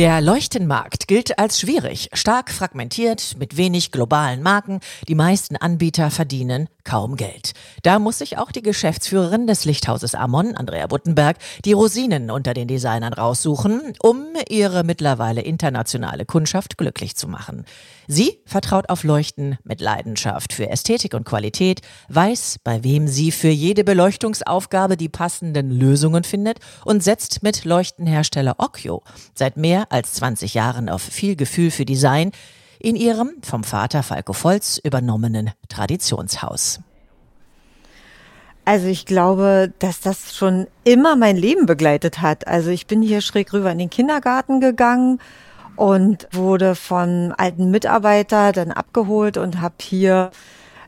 Der Leuchtenmarkt gilt als schwierig, stark fragmentiert, mit wenig globalen Marken. Die meisten Anbieter verdienen kaum Geld. Da muss sich auch die Geschäftsführerin des Lichthauses Amon, Andrea Buttenberg, die Rosinen unter den Designern raussuchen, um ihre mittlerweile internationale Kundschaft glücklich zu machen. Sie vertraut auf Leuchten mit Leidenschaft für Ästhetik und Qualität, weiß, bei wem sie für jede Beleuchtungsaufgabe die passenden Lösungen findet und setzt mit Leuchtenhersteller Occhio seit mehr als 20 Jahren auf viel Gefühl für Design in ihrem vom Vater Falco Volz übernommenen Traditionshaus. Also ich glaube, dass das schon immer mein Leben begleitet hat. Also ich bin hier schräg rüber in den Kindergarten gegangen und wurde von alten Mitarbeiter dann abgeholt und habe hier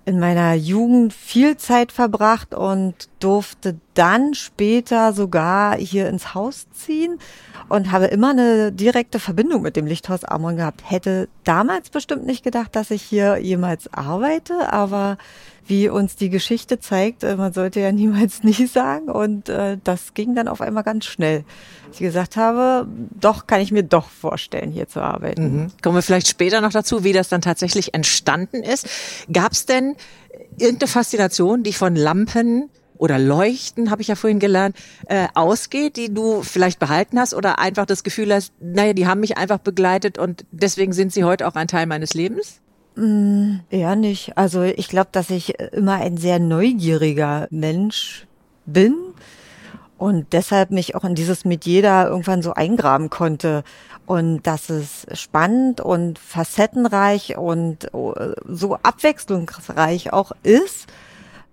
in meiner Jugend viel Zeit verbracht und durfte dann später sogar hier ins Haus ziehen und habe immer eine direkte Verbindung mit dem Lichthaus Amon gehabt. Hätte damals bestimmt nicht gedacht, dass ich hier jemals arbeite, aber wie uns die Geschichte zeigt, äh, man sollte ja niemals nie sagen und äh, das ging dann auf einmal ganz schnell. Dass ich gesagt habe, doch kann ich mir doch vorstellen, hier zu arbeiten. Mhm. Kommen wir vielleicht später noch dazu, wie das dann tatsächlich entstanden ist. Gab es denn irgendeine Faszination, die von Lampen oder Leuchten, habe ich ja vorhin gelernt, äh, ausgeht, die du vielleicht behalten hast oder einfach das Gefühl hast, naja, die haben mich einfach begleitet und deswegen sind sie heute auch ein Teil meines Lebens? Mm, eher nicht. Also ich glaube, dass ich immer ein sehr neugieriger Mensch bin und deshalb mich auch in dieses Metier da irgendwann so eingraben konnte und dass es spannend und facettenreich und äh, so abwechslungsreich auch ist.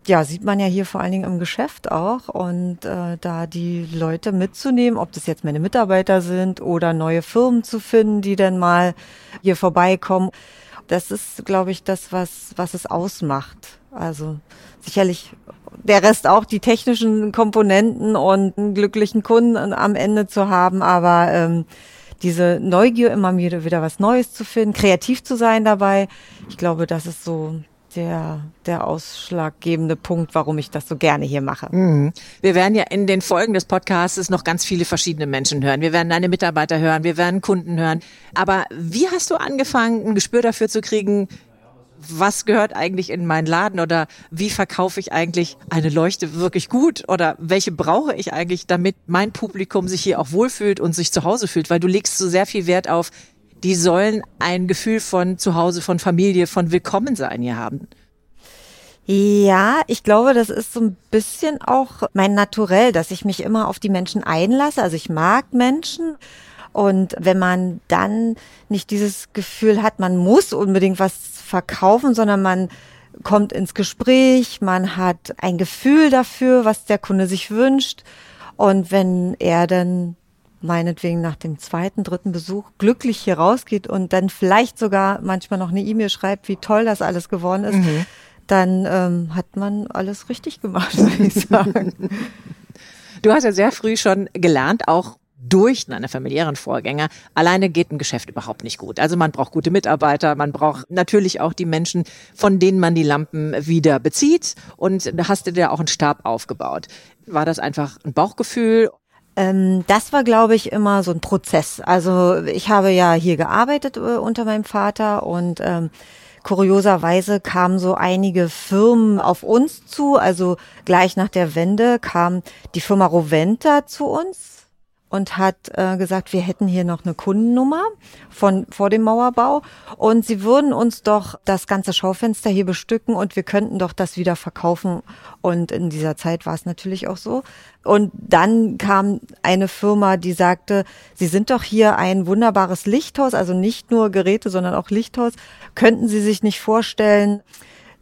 Ja, sieht man ja hier vor allen Dingen im Geschäft auch und äh, da die Leute mitzunehmen, ob das jetzt meine Mitarbeiter sind oder neue Firmen zu finden, die dann mal hier vorbeikommen. Das ist, glaube ich, das, was, was es ausmacht. Also sicherlich der Rest auch die technischen Komponenten und einen glücklichen Kunden am Ende zu haben, aber ähm, diese Neugier, immer wieder, wieder was Neues zu finden, kreativ zu sein dabei, ich glaube, das ist so der, der ausschlaggebende Punkt, warum ich das so gerne hier mache. Mhm. Wir werden ja in den Folgen des Podcasts noch ganz viele verschiedene Menschen hören. Wir werden deine Mitarbeiter hören, wir werden Kunden hören. Aber wie hast du angefangen, ein Gespür dafür zu kriegen, was gehört eigentlich in meinen Laden oder wie verkaufe ich eigentlich eine Leuchte wirklich gut oder welche brauche ich eigentlich, damit mein Publikum sich hier auch wohlfühlt und sich zu Hause fühlt, weil du legst so sehr viel Wert auf die sollen ein Gefühl von Zuhause, von Familie, von Willkommensein hier haben. Ja, ich glaube, das ist so ein bisschen auch mein Naturell, dass ich mich immer auf die Menschen einlasse. Also ich mag Menschen. Und wenn man dann nicht dieses Gefühl hat, man muss unbedingt was verkaufen, sondern man kommt ins Gespräch, man hat ein Gefühl dafür, was der Kunde sich wünscht. Und wenn er dann meinetwegen nach dem zweiten, dritten Besuch glücklich hier rausgeht und dann vielleicht sogar manchmal noch eine E-Mail schreibt, wie toll das alles geworden ist, mhm. dann ähm, hat man alles richtig gemacht, würde ich sagen. Du hast ja sehr früh schon gelernt, auch durch deine familiären Vorgänger. Alleine geht ein Geschäft überhaupt nicht gut. Also man braucht gute Mitarbeiter, man braucht natürlich auch die Menschen, von denen man die Lampen wieder bezieht. Und da hast du dir auch einen Stab aufgebaut. War das einfach ein Bauchgefühl? Ähm, das war, glaube ich, immer so ein Prozess. Also ich habe ja hier gearbeitet äh, unter meinem Vater und ähm, kurioserweise kamen so einige Firmen auf uns zu. Also gleich nach der Wende kam die Firma Roventa zu uns und hat äh, gesagt, wir hätten hier noch eine Kundennummer von vor dem Mauerbau. Und sie würden uns doch das ganze Schaufenster hier bestücken und wir könnten doch das wieder verkaufen. Und in dieser Zeit war es natürlich auch so. Und dann kam eine Firma, die sagte, sie sind doch hier ein wunderbares Lichthaus, also nicht nur Geräte, sondern auch Lichthaus, könnten Sie sich nicht vorstellen,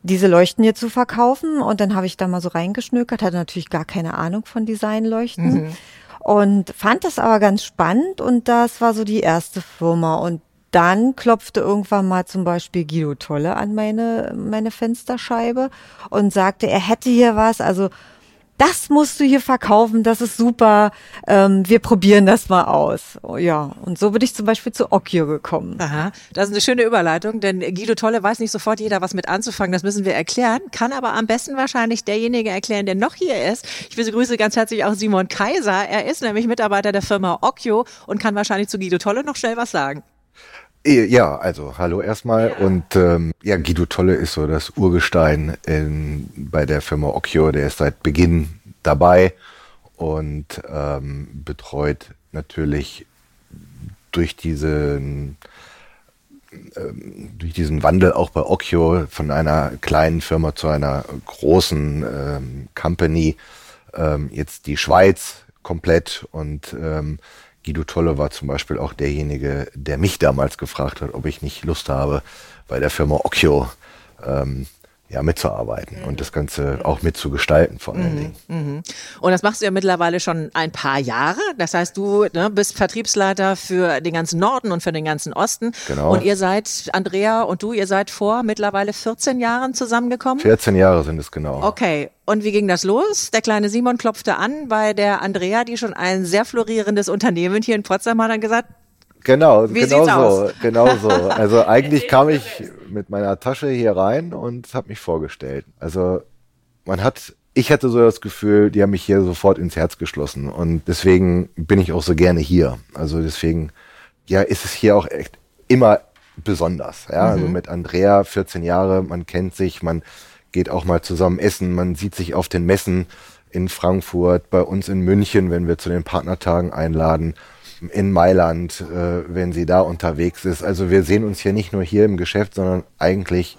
diese Leuchten hier zu verkaufen? Und dann habe ich da mal so reingeschnökert, hatte natürlich gar keine Ahnung von Designleuchten. Mhm und fand das aber ganz spannend und das war so die erste Firma. Und dann klopfte irgendwann mal zum Beispiel Guido Tolle an meine, meine Fensterscheibe und sagte, er hätte hier was, also das musst du hier verkaufen, das ist super, ähm, wir probieren das mal aus. Oh, ja, und so bin ich zum Beispiel zu Occhio gekommen. Aha, das ist eine schöne Überleitung, denn Guido Tolle weiß nicht sofort jeder was mit anzufangen, das müssen wir erklären, kann aber am besten wahrscheinlich derjenige erklären, der noch hier ist. Ich begrüße ganz herzlich auch Simon Kaiser, er ist nämlich Mitarbeiter der Firma Occhio und kann wahrscheinlich zu Guido Tolle noch schnell was sagen. Ja, also hallo erstmal ja. und ähm, ja, Guido Tolle ist so das Urgestein in, bei der Firma Occhio, der ist seit Beginn dabei und ähm, betreut natürlich durch diesen ähm, durch diesen Wandel auch bei Occhio von einer kleinen Firma zu einer großen ähm, Company ähm, jetzt die Schweiz komplett und ähm, Guido Tolle war zum Beispiel auch derjenige, der mich damals gefragt hat, ob ich nicht Lust habe, bei der Firma Occhio ähm, ja, mitzuarbeiten mhm. und das Ganze auch mitzugestalten vor allen mhm. Dingen. Mhm. Und das machst du ja mittlerweile schon ein paar Jahre. Das heißt, du ne, bist Vertriebsleiter für den ganzen Norden und für den ganzen Osten. Genau. Und ihr seid, Andrea und du, ihr seid vor mittlerweile 14 Jahren zusammengekommen? 14 Jahre sind es genau. Okay. Und wie ging das los? Der kleine Simon klopfte an bei der Andrea, die schon ein sehr florierendes Unternehmen hier in Potsdam hat, dann gesagt, Genau, Wie genau so, aus? genau so. Also eigentlich kam ich mit meiner Tasche hier rein und habe mich vorgestellt. Also man hat, ich hatte so das Gefühl, die haben mich hier sofort ins Herz geschlossen und deswegen bin ich auch so gerne hier. Also deswegen, ja, ist es hier auch echt immer besonders. Ja, also mit Andrea, 14 Jahre, man kennt sich, man geht auch mal zusammen essen, man sieht sich auf den Messen in Frankfurt, bei uns in München, wenn wir zu den Partnertagen einladen in Mailand, äh, wenn sie da unterwegs ist. Also wir sehen uns hier nicht nur hier im Geschäft, sondern eigentlich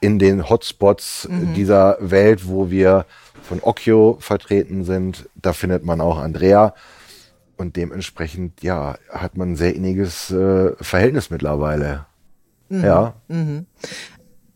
in den Hotspots Mhm. dieser Welt, wo wir von Occhio vertreten sind. Da findet man auch Andrea. Und dementsprechend, ja, hat man ein sehr inniges äh, Verhältnis mittlerweile. Mhm. Ja.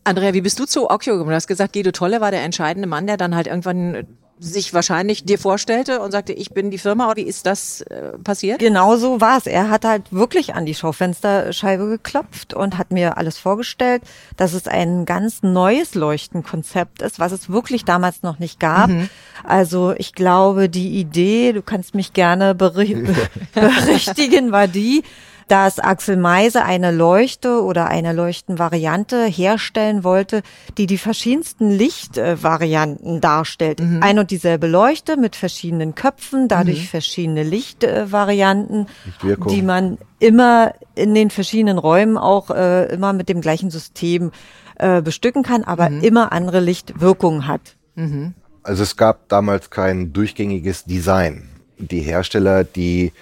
Andrea, wie bist du zu Occhio gekommen? Du hast gesagt, Guido Tolle war der entscheidende Mann, der dann halt irgendwann sich wahrscheinlich dir vorstellte und sagte, ich bin die Firma. Wie ist das äh, passiert? Genau so war es. Er hat halt wirklich an die Schaufensterscheibe geklopft und hat mir alles vorgestellt, dass es ein ganz neues Leuchtenkonzept ist, was es wirklich damals noch nicht gab. Also ich glaube, die Idee, du kannst mich gerne beri berichtigen, war die, dass Axel Meise eine Leuchte oder eine Leuchtenvariante herstellen wollte, die die verschiedensten Lichtvarianten darstellt. Ein und dieselbe Leuchte mit verschiedenen Köpfen, dadurch verschiedene Lichtvarianten, Lichtwirkung. die man immer in den verschiedenen Räumen auch äh, immer mit dem gleichen System äh, bestücken kann, aber immer andere Lichtwirkungen hat. Also es gab damals kein durchgängiges Design. Die Hersteller, die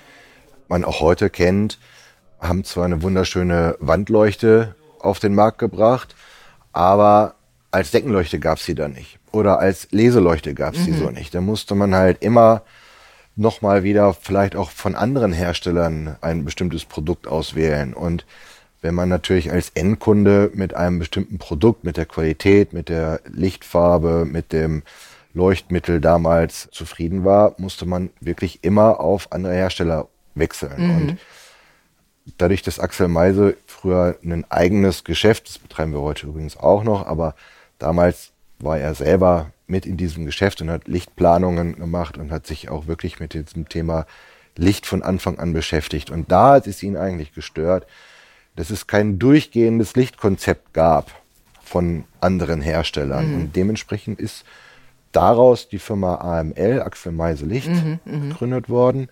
man auch heute kennt, haben zwar eine wunderschöne Wandleuchte auf den Markt gebracht, aber als Deckenleuchte gab es sie da nicht. Oder als Leseleuchte gab es sie so nicht. Da musste man halt immer nochmal wieder vielleicht auch von anderen Herstellern ein bestimmtes Produkt auswählen. Und wenn man natürlich als Endkunde mit einem bestimmten Produkt, mit der Qualität, mit der Lichtfarbe, mit dem Leuchtmittel damals zufrieden war, musste man wirklich immer auf andere Hersteller wechseln. Und dadurch, dass Axel Meise früher ein eigenes Geschäft, das betreiben wir heute übrigens auch noch, aber damals war er selber mit in diesem Geschäft und hat Lichtplanungen gemacht und hat sich auch wirklich mit diesem Thema Licht von Anfang an beschäftigt. Und da hat es ihn eigentlich gestört, dass es kein durchgehendes Lichtkonzept gab von anderen Herstellern. Und dementsprechend ist daraus die Firma AML, Axel Meise Licht, gegründet worden.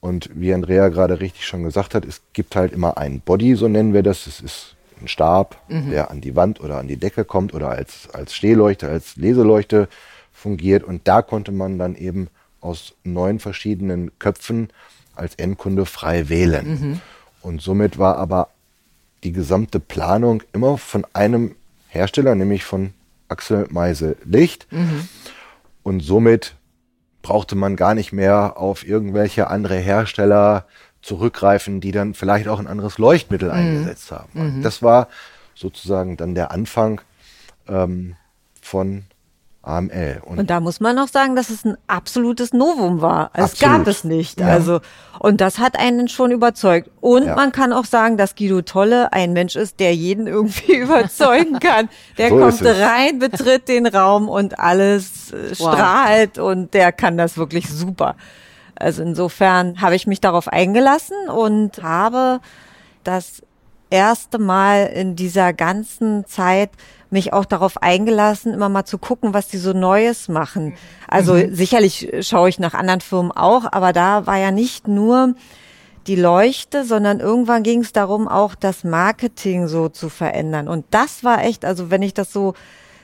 Und wie Andrea gerade richtig schon gesagt hat, es gibt halt immer einen Body, so nennen wir das. Es ist ein Stab, der an die Wand oder an die Decke kommt oder als, als Stehleuchte, als Leseleuchte fungiert. Und da konnte man dann eben aus neun verschiedenen Köpfen als Endkunde frei wählen. Und somit war aber die gesamte Planung immer von einem Hersteller, nämlich von Axel Meise Licht. Und somit brauchte man gar nicht mehr auf irgendwelche andere Hersteller zurückgreifen, die dann vielleicht auch ein anderes Leuchtmittel eingesetzt haben. Und Das war sozusagen dann der Anfang ähm, von AML. Und, und, da muss man noch sagen, dass es ein absolutes Novum war. Es Absolut. gab es nicht. Ja. Also, und das hat einen schon überzeugt. Und Ja. man kann auch sagen, dass Guido Tolle ein Mensch ist, der jeden irgendwie überzeugen kann. Der So kommt rein, betritt den Raum und alles äh, Wow. strahlt und der kann das wirklich super. Also insofern habe ich mich darauf eingelassen und habe das erste Mal in dieser ganzen Zeit mich auch darauf eingelassen, immer mal zu gucken, was die so Neues machen. Also sicherlich schaue ich nach anderen Firmen auch, aber da war ja nicht nur die Leuchte, sondern irgendwann ging es darum, auch das Marketing so zu verändern. Und das war echt, also wenn ich das so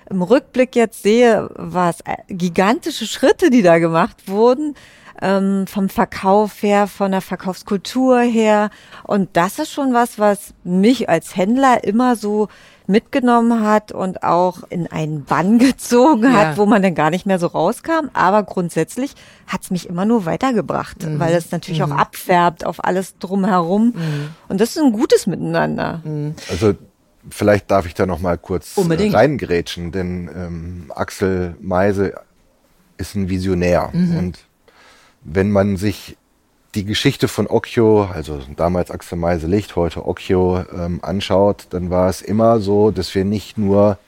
im Rückblick jetzt sehe, war es äh, gigantische Schritte, die da gemacht wurden, ähm, vom Verkauf her, von der Verkaufskultur her. Und das ist schon was, was mich als Händler immer so mitgenommen hat und auch in einen Bann gezogen Ja. hat, wo man dann gar nicht mehr so rauskam. Aber grundsätzlich hat's mich immer nur weitergebracht, weil es natürlich auch abfärbt auf alles drumherum. Und das ist ein gutes Miteinander. Also vielleicht darf ich da noch mal kurz Unbedingt. äh, reingrätschen, denn ähm, Axel Meise ist ein Visionär. Und wenn man sich die Geschichte von Occhio, also damals Axel Meise Licht, heute Occhio, ähm, anschaut, dann war es immer so, dass wir nicht nur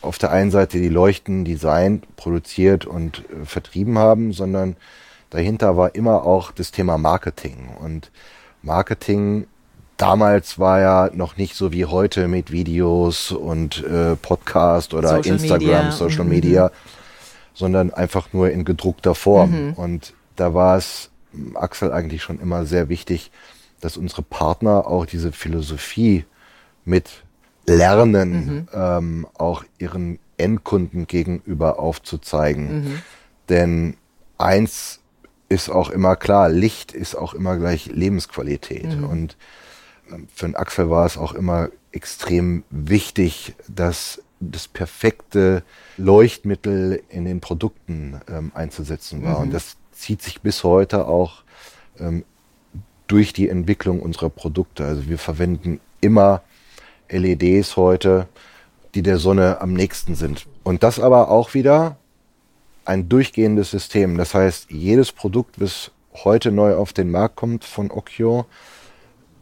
auf der einen Seite die Leuchten designt, produziert und äh, vertrieben haben, sondern dahinter war immer auch das Thema Marketing. Und Marketing damals war ja noch nicht so wie heute mit Videos und äh, Podcast oder Social Instagram, Media. Social Mhm. Media, sondern einfach nur in gedruckter Form. Und da war es Axel eigentlich schon immer sehr wichtig, dass unsere Partner auch diese Philosophie mit lernen, ähm, auch ihren Endkunden gegenüber aufzuzeigen. Denn eins ist auch immer klar, Licht ist auch immer gleich Lebensqualität. Und ähm, für den Axel war es auch immer extrem wichtig, dass das perfekte Leuchtmittel in den Produkten ähm, einzusetzen war. Und das zieht sich bis heute auch ähm, durch die Entwicklung unserer Produkte. Also wir verwenden immer LEDs heute, die der Sonne am nächsten sind. Und das aber auch wieder ein durchgehendes System. Das heißt, jedes Produkt, das heute neu auf den Markt kommt von Occhio,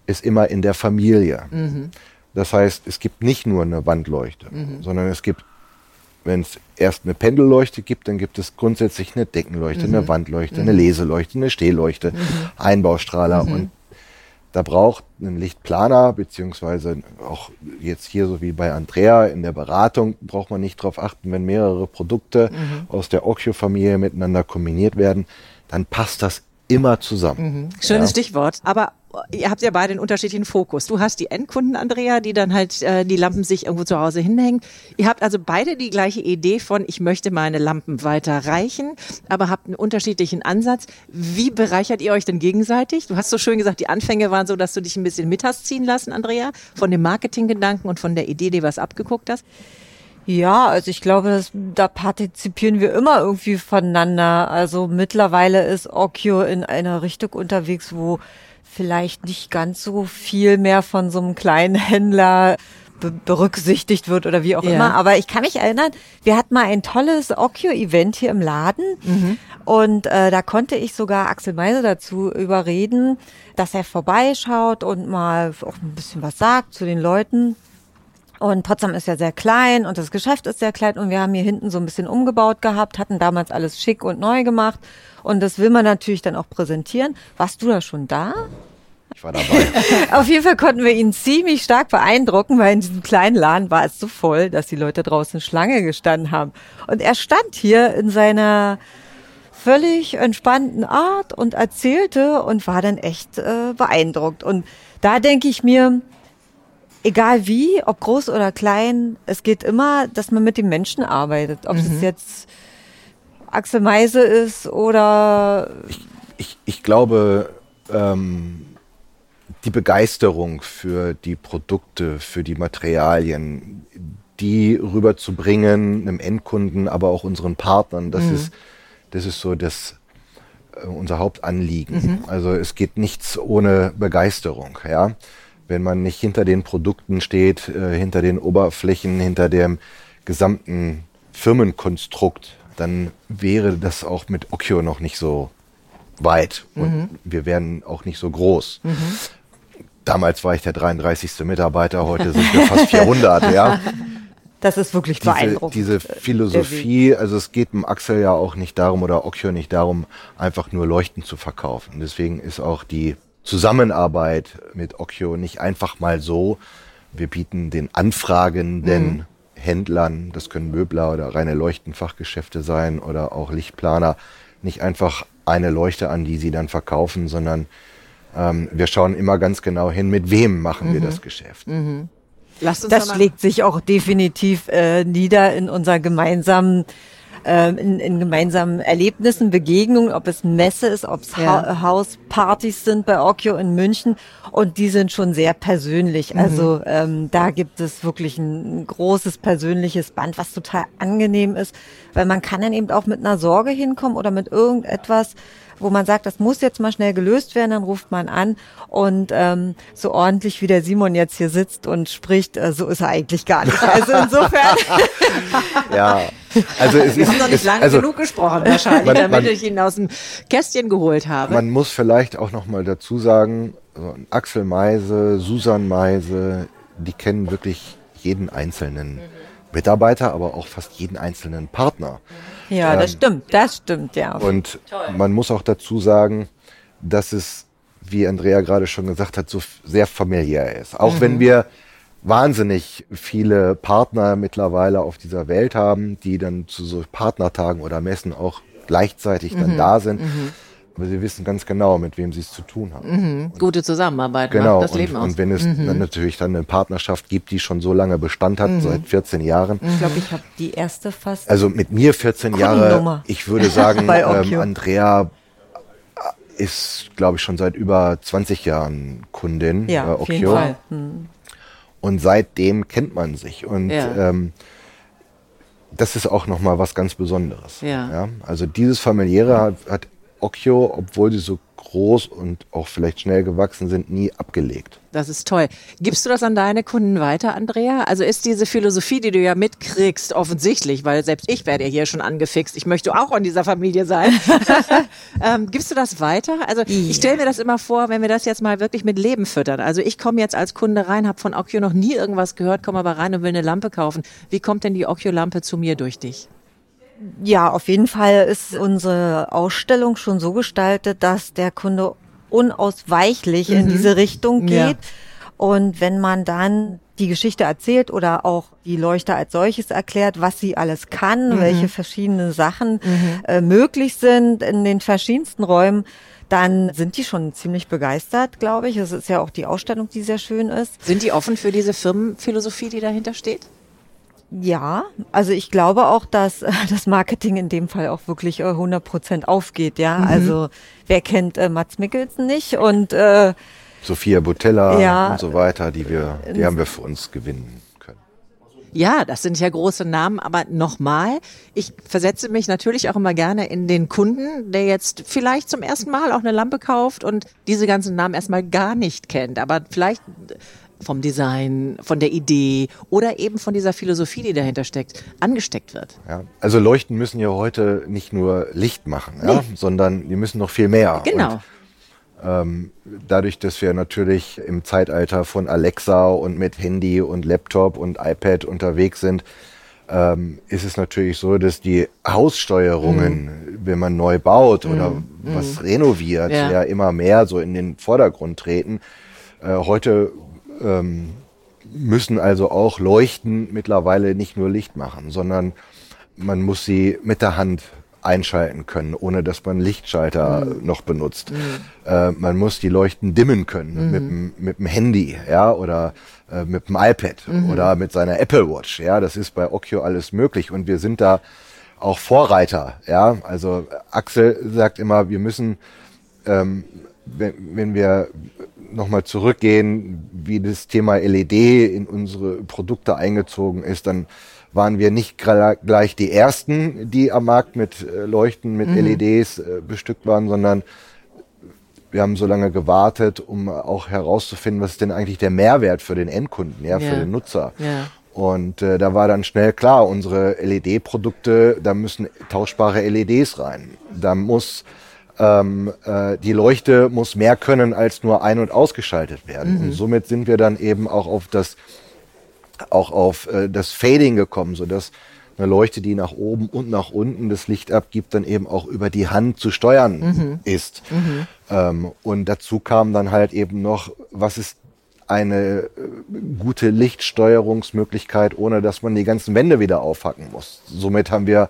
ist immer in der Familie. Das heißt, es gibt nicht nur eine Wandleuchte, sondern es gibt, wenn es erst eine Pendelleuchte gibt, dann gibt es grundsätzlich eine Deckenleuchte, eine Wandleuchte, eine Leseleuchte, eine Stehleuchte, Einbaustrahler und da braucht ein Lichtplaner, beziehungsweise auch jetzt hier so wie bei Andrea in der Beratung, braucht man nicht darauf achten, wenn mehrere Produkte aus der Occhio-Familie miteinander kombiniert werden, dann passt das immer zusammen. Schönes Ja. Stichwort. Aber ihr habt ja beide einen unterschiedlichen Fokus. Du hast die Endkunden, Andrea, die dann halt äh, die Lampen sich irgendwo zu Hause hinhängen. Ihr habt also beide die gleiche Idee von, ich möchte meine Lampen weiterreichen, aber habt einen unterschiedlichen Ansatz. Wie bereichert ihr euch denn gegenseitig? Du hast so schön gesagt, die Anfänge waren so, dass du dich ein bisschen mit hast ziehen lassen, Andrea, von dem Marketinggedanken und von der Idee, die was abgeguckt hast. Ja, also ich glaube, das, da partizipieren wir immer irgendwie voneinander. Also mittlerweile ist Occhio in einer Richtung unterwegs, wo vielleicht nicht ganz so viel mehr von so einem kleinen Händler be berücksichtigt wird oder wie auch Ja. immer. Aber ich kann mich erinnern, wir hatten mal ein tolles Occhio-Event hier im Laden und äh, da konnte ich sogar Axel Meise dazu überreden, dass er vorbeischaut und mal auch ein bisschen was sagt zu den Leuten. Und Potsdam ist ja sehr klein und das Geschäft ist sehr klein und wir haben hier hinten so ein bisschen umgebaut gehabt, hatten damals alles schick und neu gemacht und das will man natürlich dann auch präsentieren. Warst du da schon da? Ich war dabei. Auf jeden Fall konnten wir ihn ziemlich stark beeindrucken, weil in diesem kleinen Laden war es so voll, dass die Leute draußen Schlange gestanden haben. Und er stand hier in seiner völlig entspannten Art und erzählte und war dann echt äh, beeindruckt. Und da denke ich mir, egal wie, ob groß oder klein, es geht immer, dass man mit den Menschen arbeitet. Ob es jetzt Axel Meise ist oder ich, ich glaube, ähm, die Begeisterung für die Produkte, für die Materialien, die rüberzubringen, einem Endkunden, aber auch unseren Partnern, das ist, das ist so das, äh, unser Hauptanliegen. Also es geht nichts ohne Begeisterung, ja. Wenn man nicht hinter den Produkten steht, äh, hinter den Oberflächen, hinter dem gesamten Firmenkonstrukt, dann wäre das auch mit Okio noch nicht so weit und mhm. wir wären auch nicht so groß. Mhm. Damals war ich der 33. Mitarbeiter, heute sind wir fast 400, ja. Das ist wirklich diese, beeindruckend. Diese Philosophie, also es geht dem Axel ja auch nicht darum oder Okio nicht darum, einfach nur Leuchten zu verkaufen. Deswegen ist auch die Zusammenarbeit mit Okio nicht einfach mal so. Wir bieten den anfragenden mhm. Händlern, das können Möbler oder reine Leuchtenfachgeschäfte sein oder auch Lichtplaner, nicht einfach eine Leuchte an, die sie dann verkaufen, sondern ähm, wir schauen immer ganz genau hin, mit wem machen mhm. wir das Geschäft. Mhm. das schlägt sich auch definitiv äh, nieder in unserer gemeinsamen ähm, in, in gemeinsamen Erlebnissen, Begegnungen, ob es Messe ist, ob es ja. ha Hauspartys sind bei Okio in München und die sind schon sehr persönlich. Mhm. Also ähm, da gibt es wirklich ein, ein großes persönliches Band, was total angenehm ist, weil man kann dann eben auch mit einer Sorge hinkommen oder mit irgendetwas, wo man sagt, das muss jetzt mal schnell gelöst werden, dann ruft man an und ähm, so ordentlich wie der Simon jetzt hier sitzt und spricht, äh, so ist er eigentlich gar nicht. Also insofern. ja. Also es Wir haben noch nicht lange also, genug gesprochen wahrscheinlich, man, damit man, ich ihn aus dem Kästchen geholt habe. Man muss vielleicht auch noch mal dazu sagen, also Axel Meise, Susan Meise, die kennen wirklich jeden einzelnen mhm. Mitarbeiter, aber auch fast jeden einzelnen Partner. Ja, ähm, das stimmt, das stimmt, ja. Und Toll. man muss auch dazu sagen, dass es, wie Andrea gerade schon gesagt hat, so sehr familiär ist. Auch mhm. wenn wir wahnsinnig viele Partner mittlerweile auf dieser Welt haben, die dann zu so Partnertagen oder Messen auch gleichzeitig dann mhm. da sind. Mhm. Aber sie wissen ganz genau, mit wem sie es zu tun haben. Mhm. Gute Zusammenarbeit genau. macht das und, Leben aus. Und wenn es mhm. dann natürlich dann eine Partnerschaft gibt, die schon so lange Bestand hat, mhm. seit 14 Jahren. Ich glaube, ich habe die erste fast. Also mit mir 14 Jahre. Ich würde sagen, ähm, Andrea ist, glaube ich, schon seit über 20 Jahren Kundin ja, bei Okio. Auf jeden Fall. Mhm. Und seitdem kennt man sich. Und ja. ähm, das ist auch nochmal was ganz Besonderes. Ja. ja. Also dieses familiäre hat, hat Okio, obwohl sie so groß und auch vielleicht schnell gewachsen sind, nie abgelegt. Das ist toll. Gibst du das an deine Kunden weiter, Andrea? Also ist diese Philosophie, die du ja mitkriegst, offensichtlich, weil selbst ich werde hier schon angefixt. Ich möchte auch in dieser Familie sein. ähm, gibst du das weiter? Also ich stelle mir das immer vor, wenn wir das jetzt mal wirklich mit Leben füttern. Also ich komme jetzt als Kunde rein, habe von Okio noch nie irgendwas gehört, komme aber rein und will eine Lampe kaufen. Wie kommt denn die Okio-Lampe zu mir durch dich? Ja, auf jeden Fall ist unsere Ausstellung schon so gestaltet, dass der Kunde unausweichlich mhm. in diese Richtung geht. Ja. Und wenn man dann die Geschichte erzählt oder auch die Leuchte als solches erklärt, was sie alles kann, mhm. welche verschiedenen Sachen mhm. äh, möglich sind in den verschiedensten Räumen, dann sind die schon ziemlich begeistert, glaube ich. Es ist ja auch die Ausstellung, die sehr schön ist. Sind die offen für diese Firmenphilosophie, die dahinter steht? Ja, also ich glaube auch, dass das Marketing in dem Fall auch wirklich 100 äh, Prozent aufgeht. Ja, mhm. also wer kennt äh, Mats Mikkelsen nicht und äh, Sophia Butella ja, und so weiter, die wir, die haben wir für uns gewinnen können. Ja, das sind ja große Namen, aber nochmal, ich versetze mich natürlich auch immer gerne in den Kunden, der jetzt vielleicht zum ersten Mal auch eine Lampe kauft und diese ganzen Namen erstmal gar nicht kennt, aber vielleicht vom Design, von der Idee oder eben von dieser Philosophie, die dahinter steckt, angesteckt wird. Ja, also Leuchten müssen ja heute nicht nur Licht machen, nee. ja, sondern die müssen noch viel mehr. Genau. Und, ähm, dadurch, dass wir natürlich im Zeitalter von Alexa und mit Handy und Laptop und iPad unterwegs sind, ähm, ist es natürlich so, dass die Haussteuerungen, mhm. wenn man neu baut mhm. oder was mhm. renoviert, ja. ja. immer mehr so in den Vordergrund treten. Äh, heute ähm, müssen also auch Leuchten mittlerweile nicht nur Licht machen, sondern man muss sie mit der Hand einschalten können, ohne dass man Lichtschalter mhm. noch benutzt. Mhm. Äh, man muss die Leuchten dimmen können mhm. mit, dem, mit dem Handy, ja, oder äh, mit dem iPad mhm. oder mit seiner Apple Watch, ja. Das ist bei Okio alles möglich und wir sind da auch Vorreiter, ja. Also Axel sagt immer, wir müssen, ähm, wenn, wenn wir nochmal zurückgehen, wie das Thema LED in unsere Produkte eingezogen ist, dann waren wir nicht gleich die ersten, die am Markt mit äh, Leuchten, mit mhm. LEDs äh, bestückt waren, sondern wir haben so lange gewartet, um auch herauszufinden, was ist denn eigentlich der Mehrwert für den Endkunden, ja, ja. für den Nutzer. Ja. Und äh, da war dann schnell klar, unsere LED-Produkte, da müssen tauschbare LEDs rein. Da muss ähm, äh, die Leuchte muss mehr können als nur ein- und ausgeschaltet werden. Mhm. Und somit sind wir dann eben auch auf das auch auf äh, das Fading gekommen, so dass eine Leuchte, die nach oben und nach unten das Licht abgibt, dann eben auch über die Hand zu steuern mhm. ist. Mhm. Ähm, und dazu kam dann halt eben noch, was ist eine äh, gute Lichtsteuerungsmöglichkeit, ohne dass man die ganzen Wände wieder aufhacken muss. Somit haben wir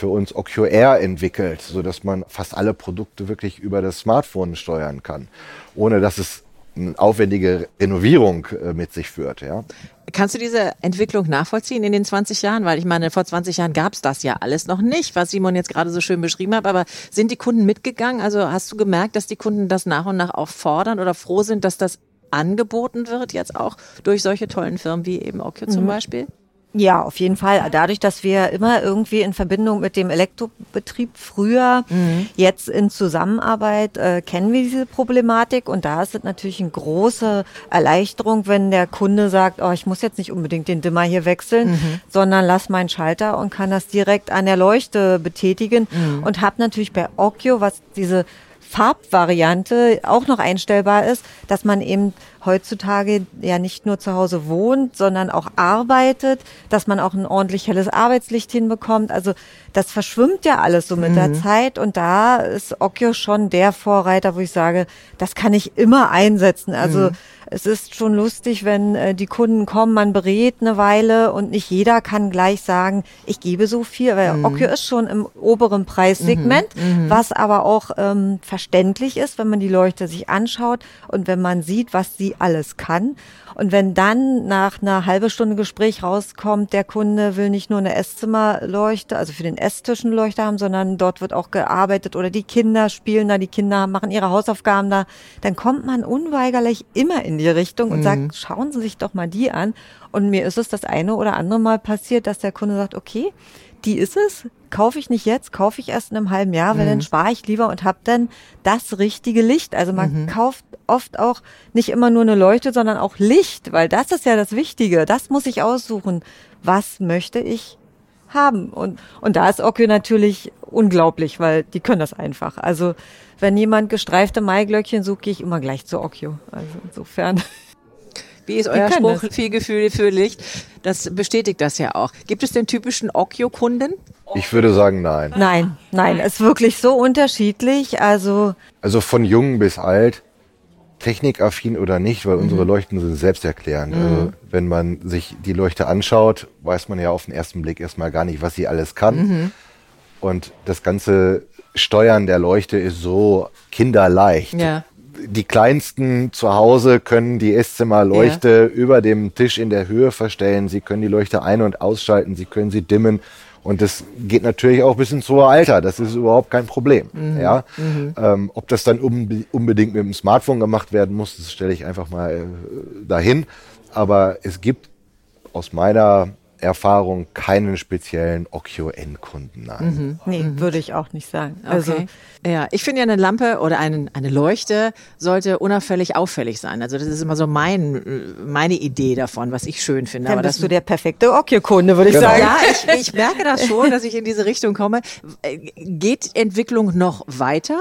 für uns OcuAir entwickelt, so dass man fast alle Produkte wirklich über das Smartphone steuern kann, ohne dass es eine aufwendige Renovierung äh, mit sich führt. Ja. Kannst du diese Entwicklung nachvollziehen in den 20 Jahren? Weil ich meine, vor 20 Jahren gab es das ja alles noch nicht, was Simon jetzt gerade so schön beschrieben hat. Aber sind die Kunden mitgegangen? Also hast du gemerkt, dass die Kunden das nach und nach auch fordern oder froh sind, dass das angeboten wird, jetzt auch durch solche tollen Firmen wie eben Occhio mhm. zum Beispiel? Ja, auf jeden Fall. Dadurch, dass wir immer irgendwie in Verbindung mit dem Elektrobetrieb früher, mhm. jetzt in Zusammenarbeit, äh, kennen wir diese Problematik. Und da ist es natürlich eine große Erleichterung, wenn der Kunde sagt, oh, ich muss jetzt nicht unbedingt den Dimmer hier wechseln, mhm. sondern lass meinen Schalter und kann das direkt an der Leuchte betätigen. Mhm. Und habe natürlich bei Occhio, was diese Farbvariante auch noch einstellbar ist, dass man eben heutzutage ja nicht nur zu Hause wohnt, sondern auch arbeitet, dass man auch ein ordentlich helles Arbeitslicht hinbekommt. Also das verschwimmt ja alles so mit mhm. der Zeit und da ist Occhio schon der Vorreiter, wo ich sage, das kann ich immer einsetzen. Also mhm. es ist schon lustig, wenn äh, die Kunden kommen, man berät eine Weile und nicht jeder kann gleich sagen, ich gebe so viel, weil mhm. Occhio ist schon im oberen Preissegment, mhm. Mhm. was aber auch ähm, verständlich ist, wenn man die Leuchte sich anschaut und wenn man sieht, was sie alles kann. Und wenn dann nach einer halben Stunde Gespräch rauskommt, der Kunde will nicht nur eine Esszimmerleuchte, also für den Esstisch eine Leuchte haben, sondern dort wird auch gearbeitet oder die Kinder spielen da, die Kinder machen ihre Hausaufgaben da, dann kommt man unweigerlich immer in die Richtung und mhm. sagt, schauen Sie sich doch mal die an. Und mir ist es das eine oder andere Mal passiert, dass der Kunde sagt, okay, die ist es, kaufe ich nicht jetzt, kaufe ich erst in einem halben Jahr, weil mhm. dann spare ich lieber und habe dann das richtige Licht. Also man mhm. kauft oft auch nicht immer nur eine Leuchte, sondern auch Licht, weil das ist ja das Wichtige. Das muss ich aussuchen. Was möchte ich haben? Und, und da ist Occhio natürlich unglaublich, weil die können das einfach. Also wenn jemand gestreifte Maiglöckchen sucht, gehe ich immer gleich zu Occhio. Also insofern. Wie ist euer Spruch? Das. Viel Gefühl für Licht. Das bestätigt das ja auch. Gibt es den typischen Occhio-Kunden? Ich würde sagen, nein. Nein, nein, ist wirklich so unterschiedlich. Also, also von jung bis alt, technikaffin oder nicht, weil mhm. unsere Leuchten sind selbsterklärend. Mhm. Also, wenn man sich die Leuchte anschaut, weiß man ja auf den ersten Blick erstmal gar nicht, was sie alles kann. Mhm. Und das ganze Steuern der Leuchte ist so kinderleicht. Ja die Kleinsten zu Hause können die Esszimmerleuchte ja. über dem Tisch in der Höhe verstellen. Sie können die Leuchte ein- und ausschalten. Sie können sie dimmen. Und das geht natürlich auch bis ins hohe Alter. Das ist überhaupt kein Problem. Mhm. Ja? Mhm. Ähm, ob das dann unbedingt mit dem Smartphone gemacht werden muss, das stelle ich einfach mal äh, dahin. Aber es gibt aus meiner Erfahrung keinen speziellen Occhio-Endkunden. Nein. Mhm. Nee, mhm. würde ich auch nicht sagen. Also okay. ja, ich finde ja eine Lampe oder eine, eine Leuchte sollte unauffällig auffällig sein. Also das ist immer so mein, meine Idee davon, was ich schön finde. Dann Aber bist das, du der perfekte Occhio-Kunde, würde ich genau. sagen. Ja, ich, ich merke das schon, dass ich in diese Richtung komme. Geht Entwicklung noch weiter?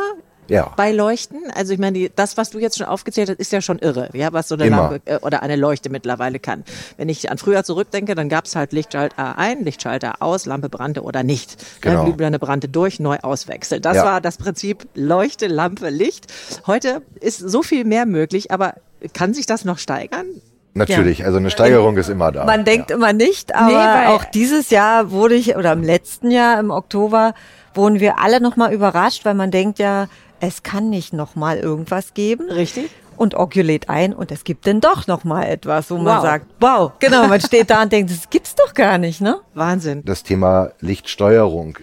Ja. bei Leuchten? Also ich meine, die, das, was du jetzt schon aufgezählt hast, ist ja schon irre, ja, was so eine. Lampe äh, oder eine Leuchte mittlerweile kann. Wenn ich an früher zurückdenke, dann gab es halt Lichtschalter ein, Lichtschalter aus, Lampe brannte oder nicht. Genau. Glühbirne brannte durch, neu auswechseln. Das ja. war das Prinzip Leuchte, Lampe, Licht. Heute ist so viel mehr möglich, aber kann sich das noch steigern? Natürlich, ja. also eine Steigerung ist immer da. Man denkt ja. immer nicht, aber nee, auch dieses Jahr wurde ich, oder im letzten Jahr, im Oktober, wurden wir alle nochmal überrascht, weil man denkt ja, es kann nicht nochmal irgendwas geben. Richtig. Und lädt ein und es gibt denn doch nochmal etwas, wo wow. man sagt, wow, genau, man steht da und denkt, das gibt's doch gar nicht, ne? Wahnsinn. Das Thema Lichtsteuerung.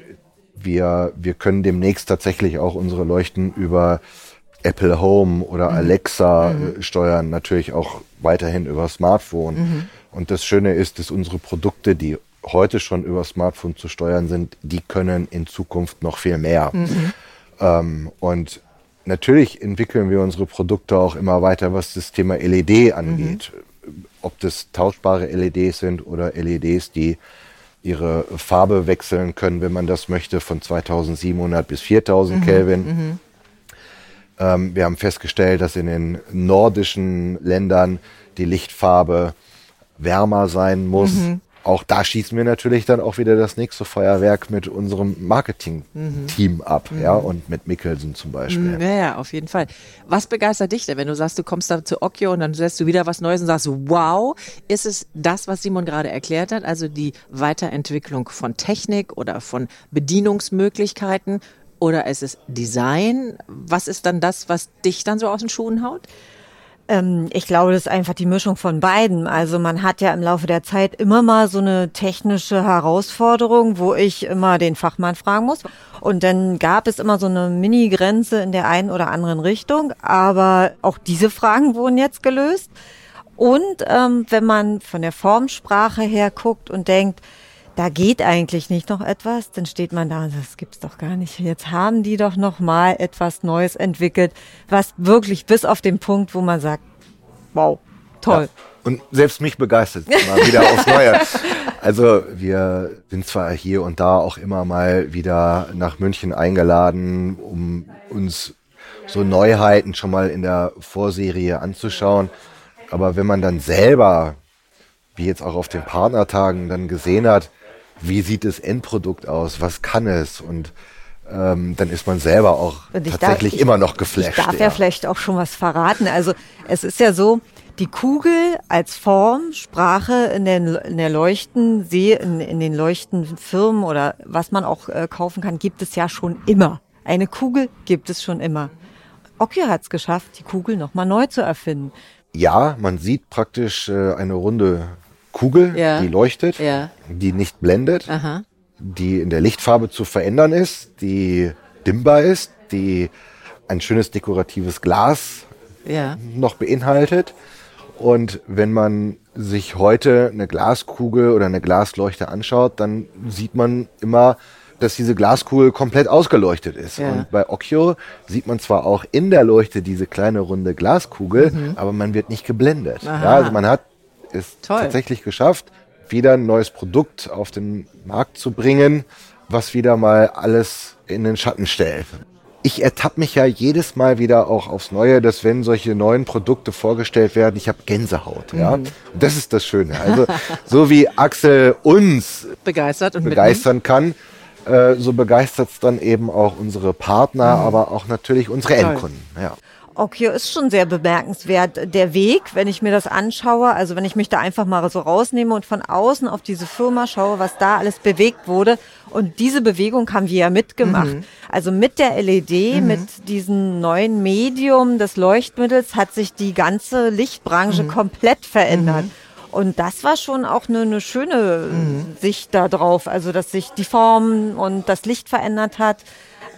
Wir, wir können demnächst tatsächlich auch unsere Leuchten über Apple Home oder mhm. Alexa mhm. Äh, steuern, natürlich auch weiterhin über Smartphone. Mhm. Und das Schöne ist, dass unsere Produkte, die heute schon über Smartphone zu steuern sind, die können in Zukunft noch viel mehr. Mhm. Ähm, und natürlich entwickeln wir unsere Produkte auch immer weiter, was das Thema LED angeht. ob das tauschbare LEDs sind oder LEDs, die ihre Farbe wechseln können, wenn man das möchte, von 2700 bis 4000 mhm. Kelvin. Mhm. Ähm, wir haben festgestellt, dass in den nordischen Ländern die Lichtfarbe wärmer sein muss. Mhm auch da schießen wir natürlich dann auch wieder das nächste Feuerwerk mit unserem Marketing-Team mhm. ab, mhm. ja, und mit Mickelson zum Beispiel. Mhm, ja, ja, auf jeden Fall. Was begeistert dich denn, wenn du sagst, du kommst da zu Okio und dann lässt du wieder was Neues und sagst, wow, ist es das, was Simon gerade erklärt hat, also die Weiterentwicklung von Technik oder von Bedienungsmöglichkeiten oder ist es Design? Was ist dann das, was dich dann so aus den Schuhen haut? Ähm, ich glaube, das ist einfach die Mischung von beiden. Also man hat ja im Laufe der Zeit immer mal so eine technische Herausforderung, wo ich immer den Fachmann fragen muss. Und dann gab es immer so eine Mini-Grenze in der einen oder anderen Richtung. Aber auch diese Fragen wurden jetzt gelöst. Und ähm, wenn man von der Formsprache her guckt und denkt, da geht eigentlich nicht noch etwas, dann steht man da und das gibt's doch gar nicht. Jetzt haben die doch noch mal etwas Neues entwickelt, was wirklich bis auf den Punkt, wo man sagt, wow, toll. Ja, und selbst mich begeistert mal wieder aufs Neue. Also wir sind zwar hier und da auch immer mal wieder nach München eingeladen, um uns so Neuheiten schon mal in der Vorserie anzuschauen. Aber wenn man dann selber, wie jetzt auch auf den Partnertagen, dann gesehen hat, wie sieht das Endprodukt aus, was kann es und ähm, dann ist man selber auch tatsächlich darf, immer noch geflasht. Ich darf ja. ja vielleicht auch schon was verraten. Also es ist ja so, die Kugel als Form, Sprache in, den, in der Leuchten, in, in den Leuchtenfirmen oder was man auch äh, kaufen kann, gibt es ja schon immer. Eine Kugel gibt es schon immer. Okio hat es geschafft, die Kugel nochmal neu zu erfinden. Ja, man sieht praktisch äh, eine runde Kugel, ja. die leuchtet, ja. die nicht blendet, Aha. die in der Lichtfarbe zu verändern ist, die dimmbar ist, die ein schönes dekoratives Glas ja. noch beinhaltet. Und wenn man sich heute eine Glaskugel oder eine Glasleuchte anschaut, dann sieht man immer, dass diese Glaskugel komplett ausgeleuchtet ist. Ja. Und bei Occhio sieht man zwar auch in der Leuchte diese kleine runde Glaskugel, mhm. aber man wird nicht geblendet. Ja, also man hat es Toll. tatsächlich geschafft, wieder ein neues Produkt auf den Markt zu bringen, was wieder mal alles in den Schatten stellt. Ich ertappe mich ja jedes Mal wieder auch aufs Neue, dass wenn solche neuen Produkte vorgestellt werden, ich habe Gänsehaut. Ja, mhm. und das ist das Schöne. Also so wie Axel uns begeistert und begeistern kann, äh, so begeistert es dann eben auch unsere Partner, mhm. aber auch natürlich unsere Endkunden. Ja. Okay, ist schon sehr bemerkenswert. Der Weg, wenn ich mir das anschaue, also wenn ich mich da einfach mal so rausnehme und von außen auf diese Firma schaue, was da alles bewegt wurde. Und diese Bewegung haben wir ja mitgemacht. Mhm. Also mit der LED, mhm. mit diesem neuen Medium des Leuchtmittels hat sich die ganze Lichtbranche mhm. komplett verändert. Mhm. Und das war schon auch eine, eine schöne mhm. Sicht da drauf. Also, dass sich die Form und das Licht verändert hat.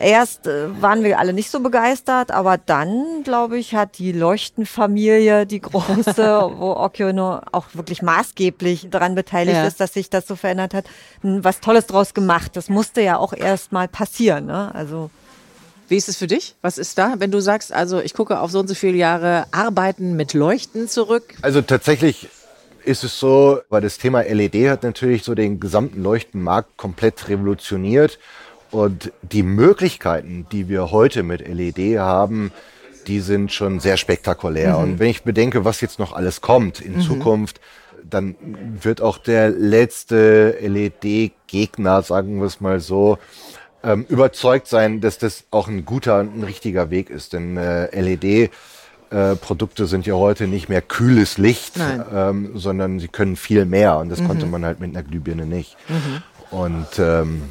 Erst äh, waren wir alle nicht so begeistert, aber dann, glaube ich, hat die Leuchtenfamilie, die große, wo Okio nur auch wirklich maßgeblich daran beteiligt ja. ist, dass sich das so verändert hat, was Tolles draus gemacht. Das musste ja auch erst mal passieren. Ne? Also wie ist es für dich? Was ist da, wenn du sagst, also ich gucke auf so und so viele Jahre Arbeiten mit Leuchten zurück? Also tatsächlich ist es so, weil das Thema LED hat natürlich so den gesamten Leuchtenmarkt komplett revolutioniert. Und die Möglichkeiten, die wir heute mit LED haben, die sind schon sehr spektakulär. Mhm. Und wenn ich bedenke, was jetzt noch alles kommt in mhm. Zukunft, dann wird auch der letzte LED-Gegner, sagen wir es mal so, ähm, überzeugt sein, dass das auch ein guter, ein richtiger Weg ist. Denn äh, LED äh, Produkte sind ja heute nicht mehr kühles Licht, ähm, sondern sie können viel mehr und das mhm. konnte man halt mit einer Glühbirne nicht. Mhm. Und ähm,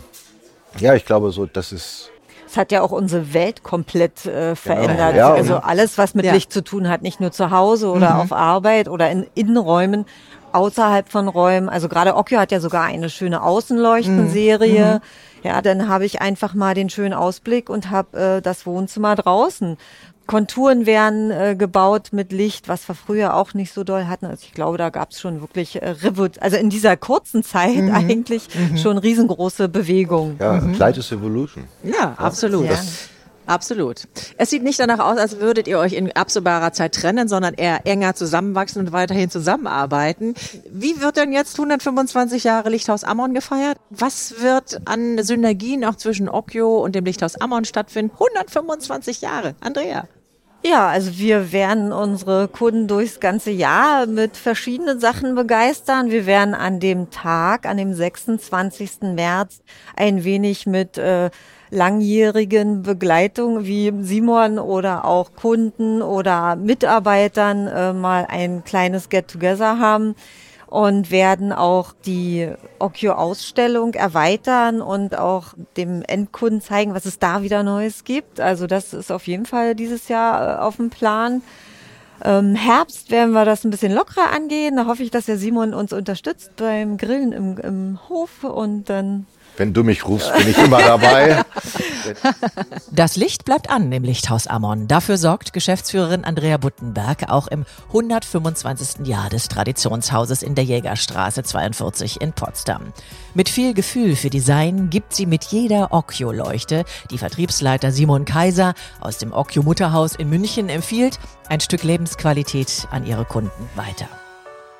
ja, ich glaube so, das ist es hat ja auch unsere Welt komplett äh, genau. verändert. Genau. Ja, also alles, was mit ja. Licht zu tun hat, nicht nur zu Hause oder mhm. auf Arbeit oder in Innenräumen, außerhalb von Räumen. Also gerade Okio hat ja sogar eine schöne Außenleuchtenserie. Mhm. Ja, dann habe ich einfach mal den schönen Ausblick und habe äh, das Wohnzimmer draußen. Konturen werden äh, gebaut mit Licht, was wir früher auch nicht so doll hatten. Also ich glaube, da gab es schon wirklich äh, also in dieser kurzen Zeit mhm. eigentlich mhm. schon riesengroße Bewegungen. Ja, mhm. Light is Evolution. Ja, absolut. Ja. Absolut. Es sieht nicht danach aus, als würdet ihr euch in absehbarer Zeit trennen, sondern eher enger zusammenwachsen und weiterhin zusammenarbeiten. Wie wird denn jetzt 125 Jahre Lichthaus Ammon gefeiert? Was wird an Synergien auch zwischen Okio und dem Lichthaus Ammon stattfinden? 125 Jahre. Andrea. Ja, also wir werden unsere Kunden durchs ganze Jahr mit verschiedenen Sachen begeistern. Wir werden an dem Tag, an dem 26. März, ein wenig mit äh, langjährigen Begleitung wie Simon oder auch Kunden oder Mitarbeitern äh, mal ein kleines Get-Together haben und werden auch die Okio-Ausstellung erweitern und auch dem Endkunden zeigen, was es da wieder Neues gibt. Also das ist auf jeden Fall dieses Jahr äh, auf dem Plan. Ähm, Herbst werden wir das ein bisschen lockerer angehen. Da hoffe ich, dass der Simon uns unterstützt beim Grillen im, im Hof und dann wenn du mich rufst, bin ich immer dabei. Das Licht bleibt an im Lichthaus Ammon. Dafür sorgt Geschäftsführerin Andrea Buttenberg auch im 125. Jahr des Traditionshauses in der Jägerstraße 42 in Potsdam. Mit viel Gefühl für Design gibt sie mit jeder Okio-Leuchte, die Vertriebsleiter Simon Kaiser aus dem Okio Mutterhaus in München empfiehlt, ein Stück Lebensqualität an ihre Kunden weiter.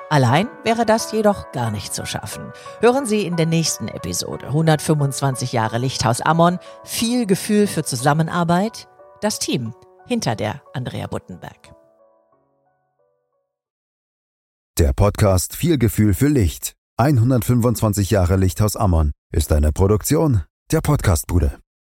Allein wäre das jedoch gar nicht zu schaffen. Hören Sie in der nächsten Episode 125 Jahre Lichthaus Ammon, viel Gefühl für Zusammenarbeit, das Team hinter der Andrea Buttenberg. Der Podcast Viel Gefühl für Licht. 125 Jahre Lichthaus Ammon ist eine Produktion der Podcastbude.